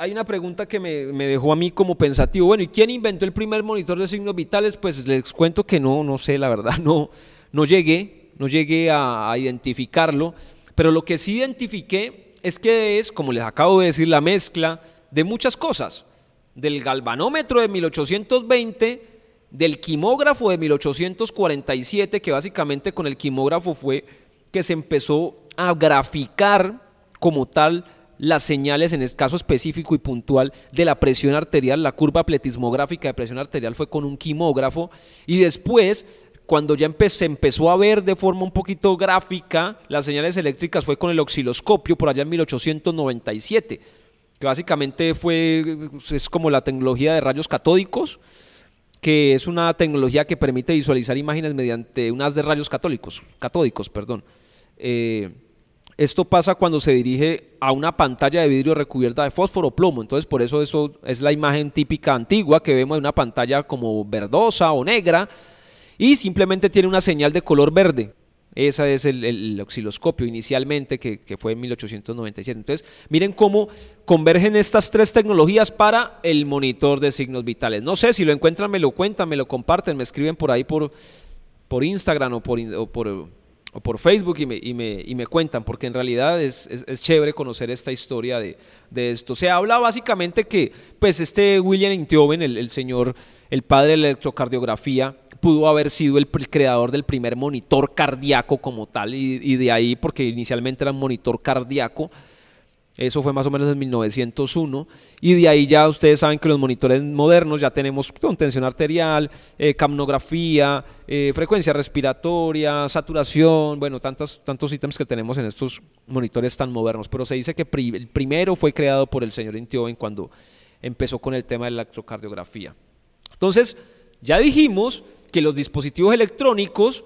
hay una pregunta que me, dejó a mí como pensativo. Bueno, ¿y quién inventó el primer monitor de signos vitales? Pues les cuento que no, no sé, la verdad, no, no llegué, no llegué a, a identificarlo, pero lo que sí identifiqué es que es, como les acabo de decir, la mezcla de muchas cosas, del galvanómetro de 1820, del quimógrafo de 1847, que básicamente con el quimógrafo fue que se empezó a graficar como tal las señales en el caso específico y puntual de la presión arterial, la curva pletismográfica de presión arterial fue con un quimógrafo y después cuando ya se empezó a ver de forma un poquito gráfica las señales eléctricas fue con el osciloscopio por allá en 1897, que básicamente fue, es como la tecnología de rayos catódicos, que es una tecnología que permite visualizar imágenes mediante unas de rayos católicos, catódicos. Perdón. Eh, esto pasa cuando se dirige a una pantalla de vidrio recubierta de fósforo plomo. Entonces, por eso eso es la imagen típica antigua que vemos de una pantalla como verdosa o negra y simplemente tiene una señal de color verde. Ese es el, osciloscopio inicialmente que, que, fue en 1897. Entonces, miren cómo convergen estas tres tecnologías para el monitor de signos vitales. No sé, si lo encuentran, me lo cuentan, me lo comparten, me escriben por ahí por, por Instagram o por, o por, por Facebook y me, y, me, y me, cuentan, porque en realidad es, es, chévere conocer esta historia de, de, esto. Se habla básicamente que, pues, este William Intioven, el, señor, el padre de la electrocardiografía, pudo haber sido el, creador del primer monitor cardíaco como tal, y, de ahí, porque inicialmente era un monitor cardíaco, eso fue más o menos en 1901. Y de ahí ya ustedes saben que los monitores modernos ya tenemos contención arterial, eh, camnografía, eh, frecuencia respiratoria, saturación, bueno, tantos ítems que tenemos en estos monitores tan modernos. Pero se dice que el primero fue creado por el señor Intioven cuando empezó con el tema de la electrocardiografía. Entonces, ya dijimos que los dispositivos electrónicos,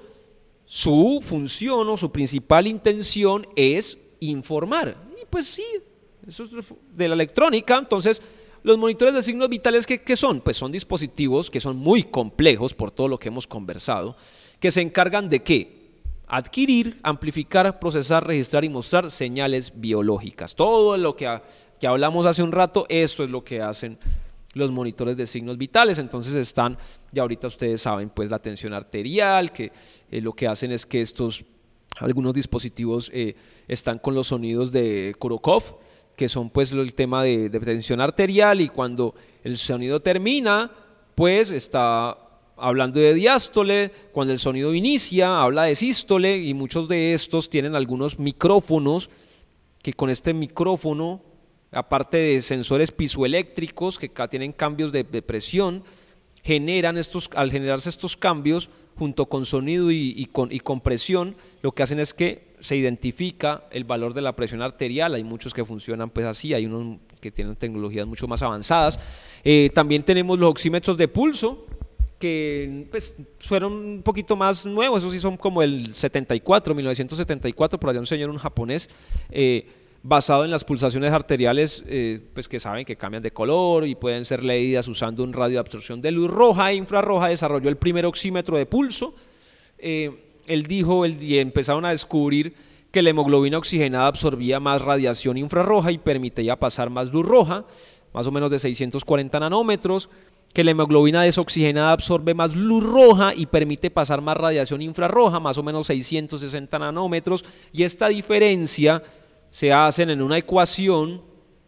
su función o su principal intención es informar. Pues sí, eso es de la electrónica. Entonces, los monitores de signos vitales, ¿qué, son? Pues son dispositivos que son muy complejos por todo lo que hemos conversado, que se encargan de qué? Adquirir, amplificar, procesar, registrar y mostrar señales biológicas. Todo lo que, que hablamos hace un rato, esto es lo que hacen los monitores de signos vitales. Entonces están, ya ahorita ustedes saben, pues la tensión arterial, que eh, lo que hacen es que estos, algunos dispositivos eh, están con los sonidos de Kurokov, que son pues el tema de, de tensión arterial y cuando el sonido termina, pues está hablando de diástole, cuando el sonido inicia, habla de sístole y muchos de estos tienen algunos micrófonos que con este micrófono aparte de sensores pisoeléctricos que tienen cambios de, presión, generan estos, al generarse estos cambios, junto con sonido y, con, y compresión, lo que hacen es que se identifica el valor de la presión arterial. Hay muchos que funcionan pues así, hay unos que tienen tecnologías mucho más avanzadas. Eh, también tenemos los oxímetros de pulso, que pues, fueron un poquito más nuevos, esos sí son como el 74, 1974, por allá un señor, un japonés, eh, basado en las pulsaciones arteriales, eh, pues que saben que cambian de color y pueden ser leídas usando un radio de absorción de luz roja e infrarroja, desarrolló el primer oxímetro de pulso. Eh, él dijo, y empezaron a descubrir que la hemoglobina oxigenada absorbía más radiación infrarroja y permitía pasar más luz roja, más o menos de 640 nanómetros, que la hemoglobina desoxigenada absorbe más luz roja y permite pasar más radiación infrarroja, más o menos 660 nanómetros, y esta diferencia se hacen en una ecuación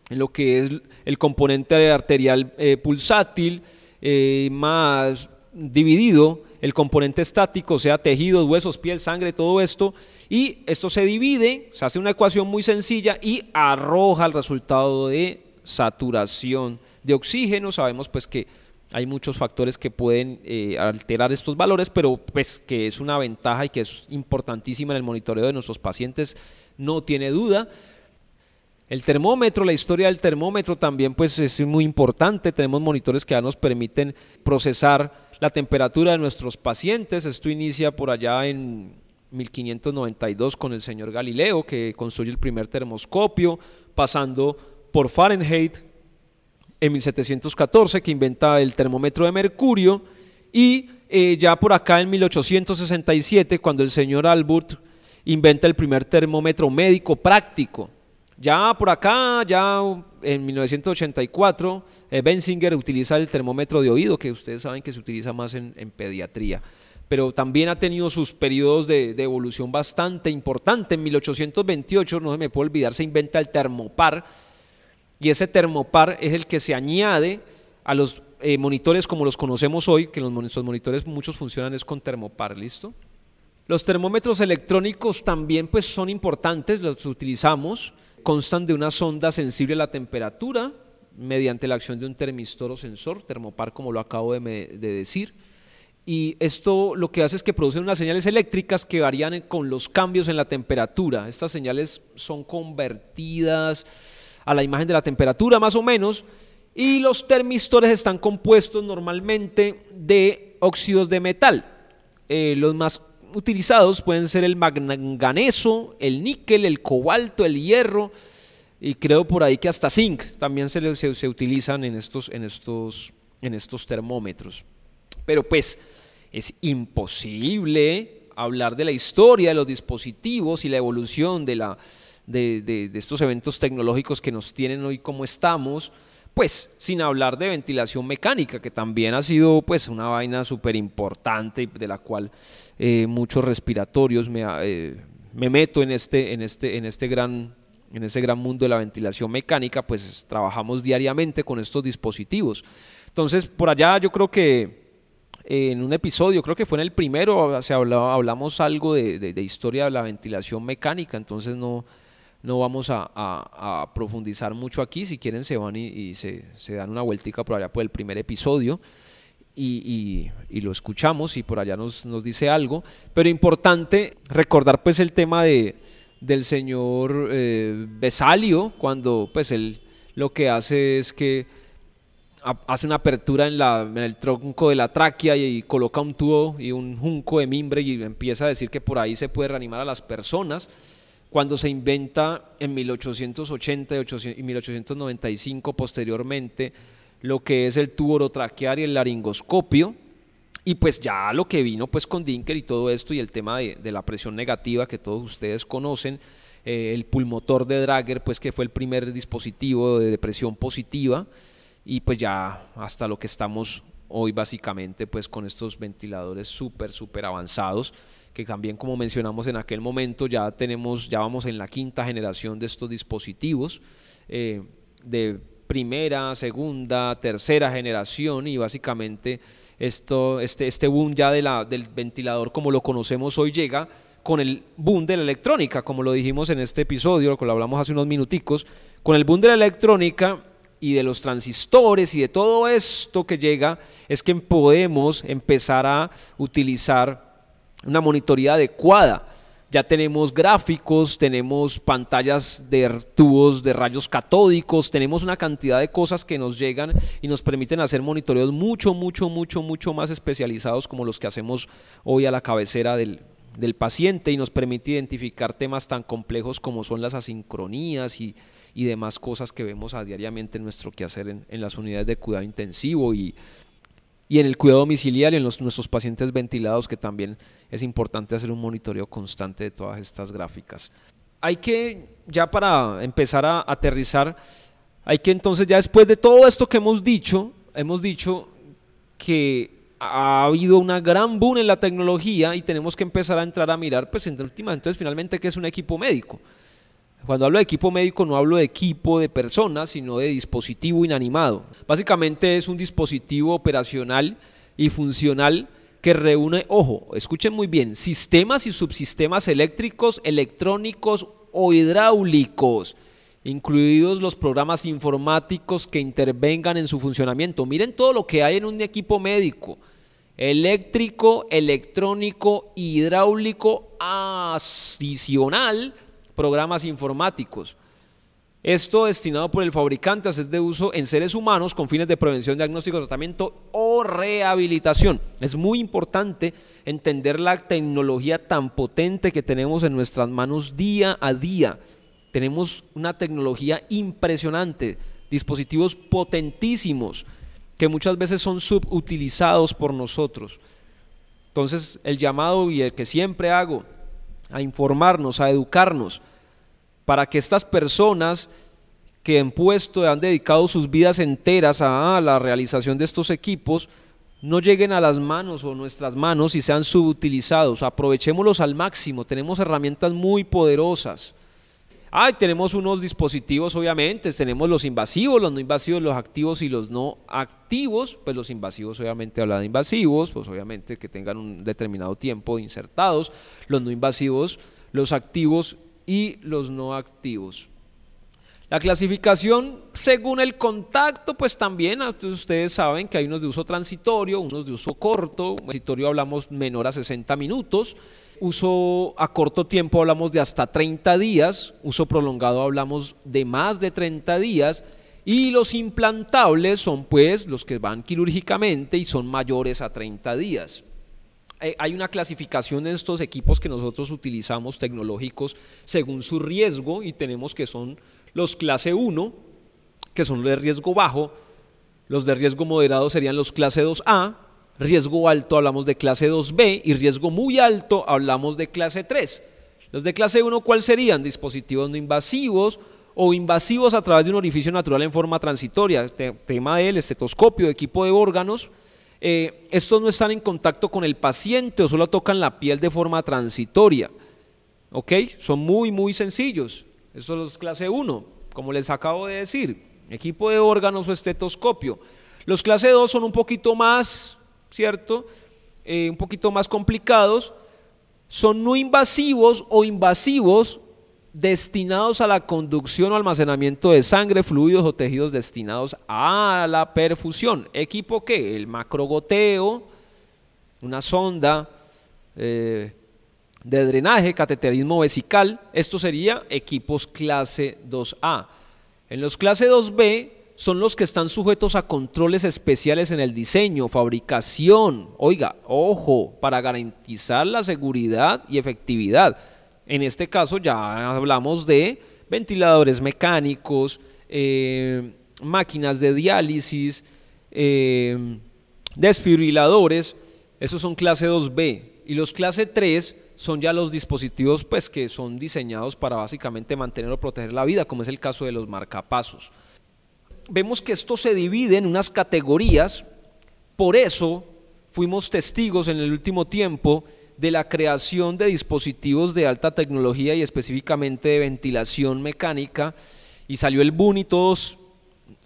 en lo que es el componente arterial eh, pulsátil eh, más dividido el componente estático, o sea, tejidos, huesos, piel, sangre, todo esto, y esto se divide, se hace una ecuación muy sencilla y arroja el resultado de saturación de oxígeno. Sabemos pues que hay muchos factores que pueden eh, alterar estos valores, pero pues que es una ventaja y que es importantísima en el monitoreo de nuestros pacientes no tiene duda. El termómetro, la historia del termómetro también pues es muy importante. Tenemos monitores que ya nos permiten procesar la temperatura de nuestros pacientes. Esto inicia por allá en 1592 con el señor Galileo que construye el primer termoscopio, pasando por Fahrenheit en 1714 que inventa el termómetro de mercurio y eh, ya por acá en 1867 cuando el señor Albert inventa el primer termómetro médico práctico. Ya por acá, ya en 1984, eh, Benzinger utiliza el termómetro de oído, que ustedes saben que se utiliza más en, pediatría. pero también ha tenido sus periodos de, evolución bastante importante. En 1828, no se me puede olvidar, se inventa el termopar, y ese termopar es el que se añade a los eh, monitores como los conocemos hoy, que los, monitores muchos funcionan es con termopar, ¿listo? Los termómetros electrónicos también pues son importantes, los utilizamos, constan de una sonda sensible a la temperatura mediante la acción de un termistor o sensor, termopar como lo acabo de, decir. Y esto lo que hace es que produce unas señales eléctricas que varían con los cambios en la temperatura. Estas señales son convertidas a la imagen de la temperatura más o menos y los termistores están compuestos normalmente de óxidos de metal. Eh, los más utilizados pueden ser el manganeso, el níquel, el cobalto, el hierro y creo por ahí que hasta zinc también se, utilizan en estos, en, estos, en estos termómetros. Pero pues es imposible hablar de la historia de los dispositivos y la evolución de, la, de estos eventos tecnológicos que nos tienen hoy como estamos pues sin hablar de ventilación mecánica, que también ha sido pues una vaina súper importante de la cual eh, muchos respiratorios me, eh, me, meto en este, en, este, en, este gran, en ese gran mundo de la ventilación mecánica, pues trabajamos diariamente con estos dispositivos. Entonces, por allá yo creo que en un episodio, creo que fue en el primero, se hablamos algo de, de historia de la ventilación mecánica, entonces no no vamos a, profundizar mucho aquí. Si quieren, se van y, se, dan una vueltica por allá por el primer episodio y, lo escuchamos y por allá nos, dice algo. Pero importante recordar pues el tema de, del señor eh, Besalio, cuando pues él lo que hace es que hace una apertura en, el tronco de la tráquea y, coloca un tubo y un junco de mimbre y empieza a decir que por ahí se puede reanimar a las personas cuando se inventa en 1880 y 1895 posteriormente lo que es el tubo orotraquear y el laringoscopio, y pues ya lo que vino pues con Dinker y todo esto y el tema de, la presión negativa que todos ustedes conocen, eh, el pulmotor de Drager pues que fue el primer dispositivo de presión positiva y pues ya hasta lo que estamos hoy básicamente pues con estos ventiladores súper súper avanzados que también como mencionamos en aquel momento ya tenemos, ya vamos en la quinta generación de estos dispositivos eh, de primera, segunda, tercera generación y básicamente esto, este, este boom ya de la, del ventilador como lo conocemos hoy llega con el boom de la electrónica, como lo dijimos en este episodio, lo que lo hablamos hace unos minuticos, con el boom de la electrónica y de los transistores y de todo esto que llega, es que podemos empezar a utilizar una monitoría adecuada. Ya tenemos gráficos, tenemos pantallas de tubos de rayos catódicos, tenemos una cantidad de cosas que nos llegan y nos permiten hacer monitoreos mucho, mucho, mucho, mucho más especializados como los que hacemos hoy a la cabecera del, paciente y nos permite identificar temas tan complejos como son las asincronías y, demás cosas que vemos a diariamente en nuestro quehacer en, en las unidades de cuidado intensivo y, y en el cuidado domiciliario, en los, nuestros pacientes ventilados, que también es importante hacer un monitoreo constante de todas estas gráficas. Hay que, ya para empezar a aterrizar, hay que entonces, ya después de todo esto que hemos dicho, hemos dicho que ha habido una gran boom en la tecnología y tenemos que empezar a entrar a mirar, pues en última, entonces finalmente, ¿qué es un equipo médico? Cuando hablo de equipo médico no hablo de equipo de personas, sino de dispositivo inanimado. Básicamente es un dispositivo operacional y funcional que reúne, ojo, escuchen muy bien, sistemas y subsistemas eléctricos, electrónicos o hidráulicos, incluidos los programas informáticos que intervengan en su funcionamiento. Miren todo lo que hay en un equipo médico. Eléctrico, electrónico, hidráulico, adicional programas informáticos. Esto destinado por el fabricante a ser de uso en seres humanos con fines de prevención, diagnóstico, tratamiento o rehabilitación. Es muy importante entender la tecnología tan potente que tenemos en nuestras manos día a día. Tenemos una tecnología impresionante, dispositivos potentísimos que muchas veces son subutilizados por nosotros. Entonces, el llamado y el que siempre hago a informarnos, a educarnos, para que estas personas que han puesto, han dedicado sus vidas enteras a, la realización de estos equipos, no lleguen a las manos o nuestras manos y sean subutilizados. Aprovechémoslos al máximo. Tenemos herramientas muy poderosas. Ah, tenemos unos dispositivos, obviamente, tenemos los invasivos, los no invasivos, los activos y los no activos. Pues los invasivos, obviamente, hablan de invasivos, pues obviamente que tengan un determinado tiempo insertados. Los no invasivos, los activos y los no activos. La clasificación según el contacto, pues también ah, ustedes saben que hay unos de uso transitorio, unos de uso corto. Transitorio hablamos menor a 60 minutos. Uso a corto tiempo hablamos de hasta 30 días. Uso prolongado hablamos de más de 30 días. Y los implantables son pues los que van quirúrgicamente y son mayores a 30 días. Eh, hay una clasificación de estos equipos que nosotros utilizamos tecnológicos según su riesgo y tenemos que son los clase 1, que son los de riesgo bajo, los de riesgo moderado serían los clase 2A, riesgo alto hablamos de clase 2B y riesgo muy alto hablamos de clase 3. Los de clase 1, ¿cuáles serían? Dispositivos no invasivos o invasivos a través de un orificio natural en forma transitoria, tema del estetoscopio, equipo de órganos. Eh, estos no están en contacto con el paciente o solo tocan la piel de forma transitoria. ¿Ok? Son muy, muy sencillos. Estos es clase 1, como les acabo de decir, equipo de órganos o estetoscopio. Los clase 2 son un poquito más, ¿cierto? Eh, un poquito más complicados. Son no invasivos o invasivos destinados a la conducción o almacenamiento de sangre, fluidos o tejidos destinados a la perfusión. ¿Equipo qué? El macrogoteo, una sonda, eh, de drenaje, cateterismo vesical. Esto sería equipos clase 2A. En los clase 2B son los que están sujetos a controles especiales en el diseño, fabricación, oiga, ojo, para garantizar la seguridad y efectividad. En este caso ya hablamos de ventiladores mecánicos, eh, máquinas de diálisis, eh, desfibriladores, esos son clase 2B. Y los clase 3 son ya los dispositivos pues, que son diseñados para básicamente mantener o proteger la vida, como es el caso de los marcapasos. Vemos que esto se divide en unas categorías, por eso fuimos testigos en el último tiempo de la creación de dispositivos de alta tecnología y específicamente de ventilación mecánica, y salió el boom y todos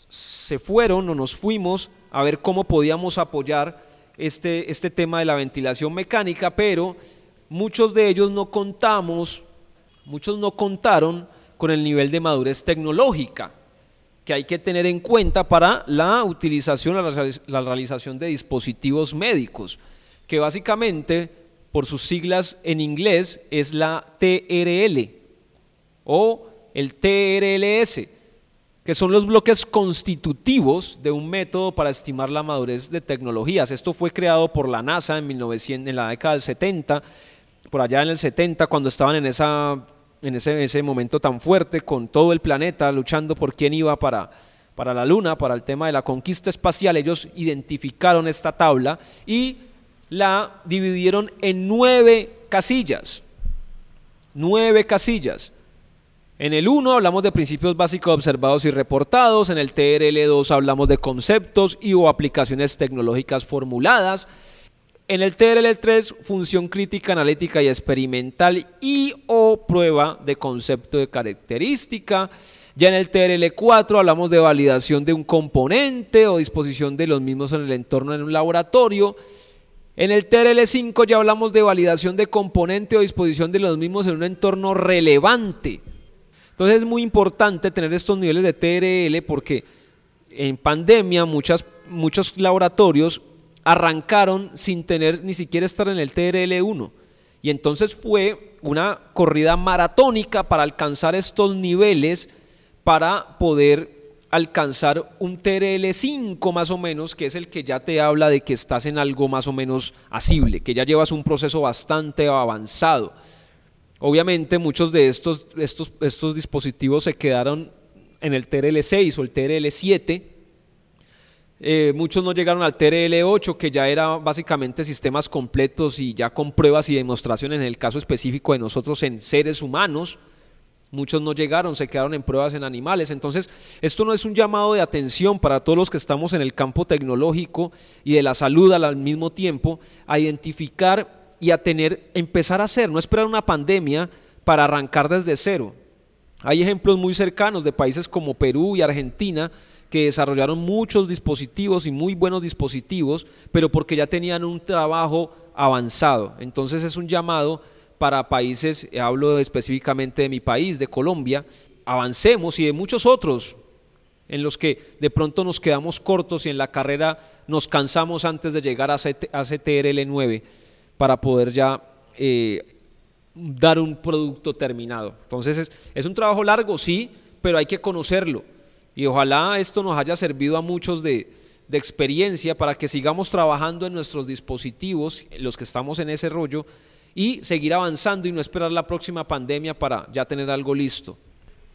se fueron o nos fuimos a ver cómo podíamos apoyar este, este tema de la ventilación mecánica, pero muchos de ellos no contamos, muchos no contaron con el nivel de madurez tecnológica que hay que tener en cuenta para la utilización, la realización de dispositivos médicos, que básicamente, por sus siglas en inglés, es la TRL o el TRLS, que son los bloques constitutivos de un método para estimar la madurez de tecnologías. Esto fue creado por la NASA en, 1900, en la década del 70 por allá en el 70, cuando estaban en, esa, en ese, ese momento tan fuerte con todo el planeta luchando por quién iba para, para la Luna, para el tema de la conquista espacial, ellos identificaron esta tabla y la dividieron en nueve casillas. Nueve casillas. En el 1 hablamos de principios básicos observados y reportados, en el TRL2 hablamos de conceptos y o aplicaciones tecnológicas formuladas, en el TRL3, función crítica, analítica y experimental y prueba de concepto de característica. Ya en el TRL4 hablamos de validación de un componente o disposición de los mismos en el entorno en un laboratorio. En el TRL5 ya hablamos de validación de componente o disposición de los mismos en un entorno relevante. Entonces es muy importante tener estos niveles de TRL porque en pandemia muchos laboratorios arrancaron sin tener ni siquiera estar en el TRL1. Y entonces fue una corrida maratónica para alcanzar estos niveles para poder alcanzar un TRL5 más o menos, que es el que ya te habla de que estás en algo más o menos asible, que ya llevas un proceso bastante avanzado. Obviamente muchos de estos, estos, estos dispositivos se quedaron en el TRL6 o el TRL7, eh, muchos no llegaron al TRL8, que ya era básicamente sistemas completos y ya con pruebas y demostraciones en el caso específico de nosotros en seres humanos. Muchos no llegaron, se quedaron en pruebas en animales. Entonces, esto no es un llamado de atención para todos los que estamos en el campo tecnológico y de la salud al mismo tiempo, a identificar y a tener, empezar a hacer, no esperar una pandemia para arrancar desde cero. Hay ejemplos muy cercanos de países como Perú y Argentina que desarrollaron muchos dispositivos y muy buenos dispositivos, pero porque ya tenían un trabajo avanzado. Entonces es un llamado para países, hablo específicamente de mi país, de Colombia, avancemos y de muchos otros en los que de pronto nos quedamos cortos y en la carrera nos cansamos antes de llegar a, CTRL 9 para poder ya eh, dar un producto terminado. Entonces es, un trabajo largo, sí, pero hay que conocerlo. Y ojalá esto nos haya servido a muchos de, de experiencia para que sigamos trabajando en nuestros dispositivos, los que estamos en ese rollo, y seguir avanzando y no esperar la próxima pandemia para ya tener algo listo.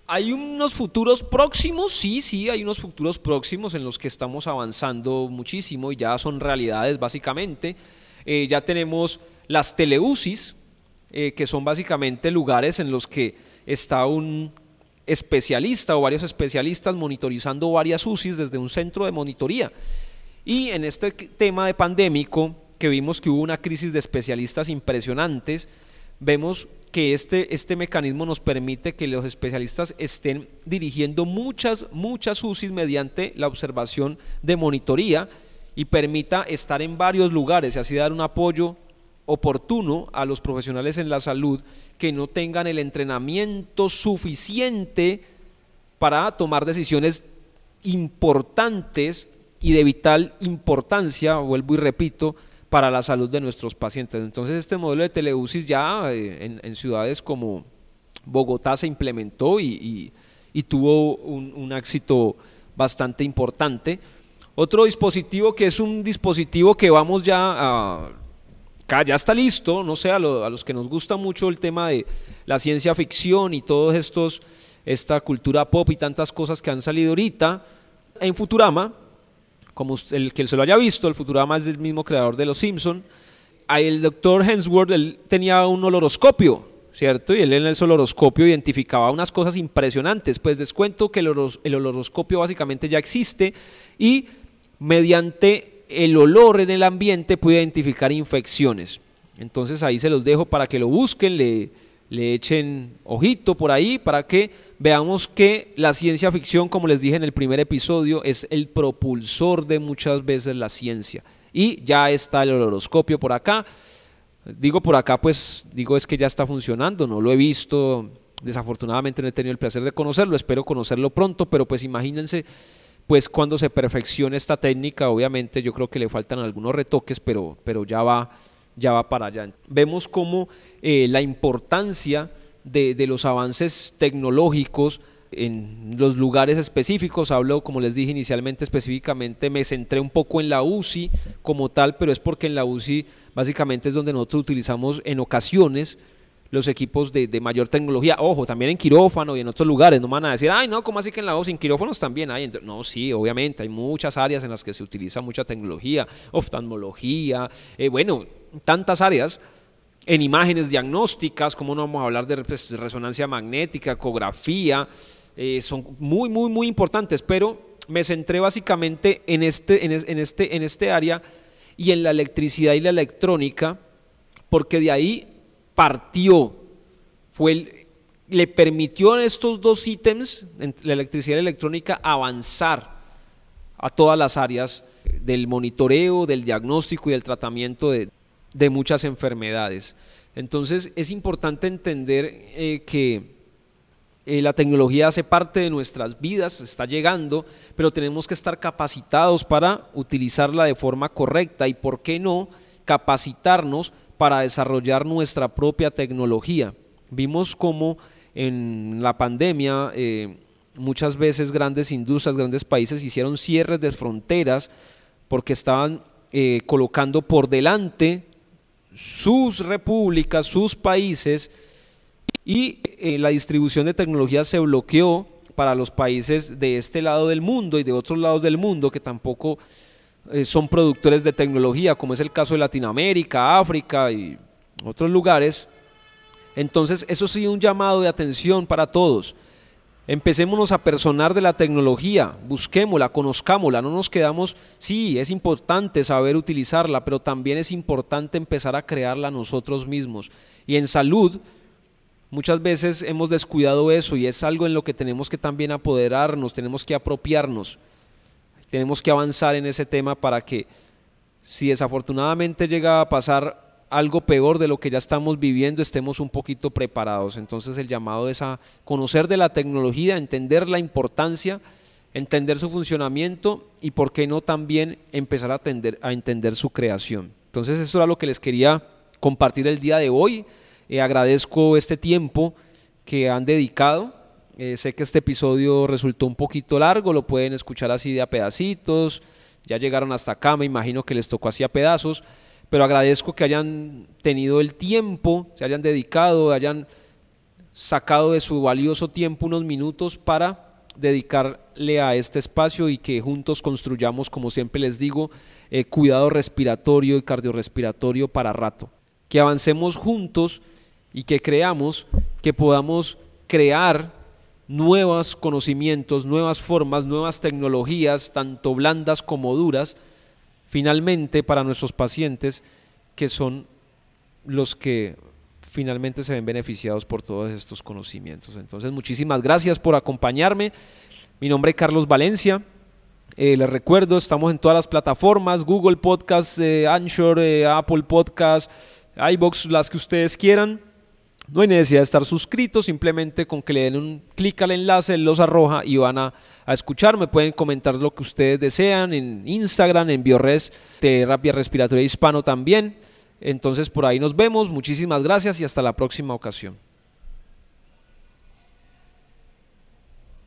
Hay unos futuros próximos, sí, sí, hay unos futuros próximos en los que estamos avanzando muchísimo y ya son realidades básicamente. Eh, ya tenemos las teleusis, eh, que son básicamente lugares en los que está un especialista o varios especialistas monitorizando varias UCIs desde un centro de monitoría. Y en este tema de pandémico, que vimos que hubo una crisis de especialistas impresionantes, vemos que este, este mecanismo nos permite que los especialistas estén dirigiendo muchas, muchas UCIs mediante la observación de monitoría y permita estar en varios lugares y así dar un apoyo oportuno a los profesionales en la salud que no tengan el entrenamiento suficiente para tomar decisiones importantes y de vital importancia, vuelvo y repito, para la salud de nuestros pacientes. Entonces este modelo de teleusis ya eh, en, ciudades como Bogotá se implementó y, tuvo un, éxito bastante importante. Otro dispositivo que es un dispositivo que vamos ya a... Ya está listo, no sé, a, los que nos gusta mucho el tema de la ciencia ficción y todos estos, esta cultura pop y tantas cosas que han salido ahorita, en Futurama como el que se lo haya visto, el Futurama es del mismo creador de Los Simpson. El doctor Hensworth él tenía un oloroscopio, ¿cierto? Y él en el oloroscopio identificaba unas cosas impresionantes. Pues les cuento que el, el oloroscopio básicamente ya existe y mediante el olor en el ambiente puede identificar infecciones. Entonces ahí se los dejo para que lo busquen, le, le echen ojito por ahí para que veamos que la ciencia ficción, como les dije en el primer episodio, es el propulsor de muchas veces la ciencia. Y ya está el horoscopio por acá. Digo por acá, pues digo es que ya está funcionando, no lo he visto, desafortunadamente no he tenido el placer de conocerlo, espero conocerlo pronto, pero pues imagínense pues cuando se perfeccione esta técnica, obviamente yo creo que le faltan algunos retoques, pero, pero ya va ya va para allá. Vemos cómo eh, la importancia de, los avances tecnológicos en los lugares específicos, hablo como les dije inicialmente específicamente, me centré un poco en la UCI como tal, pero es porque en la UCI básicamente es donde nosotros utilizamos en ocasiones los equipos de, mayor tecnología. Ojo, también en quirófano y en otros lugares. No van a decir, ay, no, ¿cómo así que en la UCI? En quirófanos también hay. No, sí, obviamente, hay muchas áreas en las que se utiliza mucha tecnología, oftalmología, eh, bueno, tantas áreas en imágenes diagnósticas, como no vamos a hablar de resonancia magnética, ecografía, eh, son muy, muy, muy importantes, pero me centré básicamente en este, en, este, en este área y en la electricidad y la electrónica, porque de ahí partió, fue le permitió a estos dos ítems, la electricidad y la electrónica, avanzar a todas las áreas del monitoreo, del diagnóstico y del tratamiento de, de muchas enfermedades. Entonces es importante entender eh, que eh, la tecnología hace parte de nuestras vidas, está llegando, pero tenemos que estar capacitados para utilizarla de forma correcta y, ¿por qué no?, capacitarnos para desarrollar nuestra propia tecnología. Vimos cómo en la pandemia eh, muchas veces grandes industrias, grandes países hicieron cierres de fronteras porque estaban colocando por delante sus repúblicas, sus países, y eh, la distribución de tecnología se bloqueó para los países de este lado del mundo y de otros lados del mundo que tampoco eh, son productores de tecnología, como es el caso de Latinoamérica, África y otros lugares. Entonces, eso sí un llamado de atención para todos. Empecémonos a personar de la tecnología, busquémosla, conozcámosla, no nos quedamos, sí, es importante saber utilizarla, pero también es importante empezar a crearla nosotros mismos. Y en salud, muchas veces hemos descuidado eso y es algo en lo que tenemos que también apoderarnos, tenemos que apropiarnos, tenemos que avanzar en ese tema para que si desafortunadamente llega a pasar algo peor de lo que ya estamos viviendo, estemos un poquito preparados. Entonces el llamado es a conocer de la tecnología, entender la importancia, entender su funcionamiento y por qué no también empezar a, entender su creación. Entonces eso era lo que les quería compartir el día de hoy. Eh, agradezco este tiempo que han dedicado. Eh, sé que este episodio resultó un poquito largo, lo pueden escuchar así de a pedacitos. Ya llegaron hasta acá, me imagino que les tocó así a pedazos pero agradezco que hayan tenido el tiempo, se hayan dedicado, hayan sacado de su valioso tiempo unos minutos para dedicarle a este espacio y que juntos construyamos, como siempre les digo, eh, cuidado respiratorio y cardiorrespiratorio para rato. Que avancemos juntos y que creamos que podamos crear nuevos conocimientos, nuevas formas, nuevas tecnologías, tanto blandas como duras, finalmente para nuestros pacientes que son los que finalmente se ven beneficiados por todos estos conocimientos. Entonces, muchísimas gracias por acompañarme. Mi nombre es Carlos Valencia. Eh, les recuerdo, estamos en todas las plataformas, Google Podcast, eh, Anchor, eh, Apple Podcast, iBox, las que ustedes quieran. No hay necesidad de estar suscritos, simplemente con que le den un clic al enlace, los arroja y van a, a escuchar. pueden comentar lo que ustedes desean en Instagram, en Biores, Terapia Respiratoria Hispano también. Entonces por ahí nos vemos. Muchísimas gracias y hasta la próxima ocasión.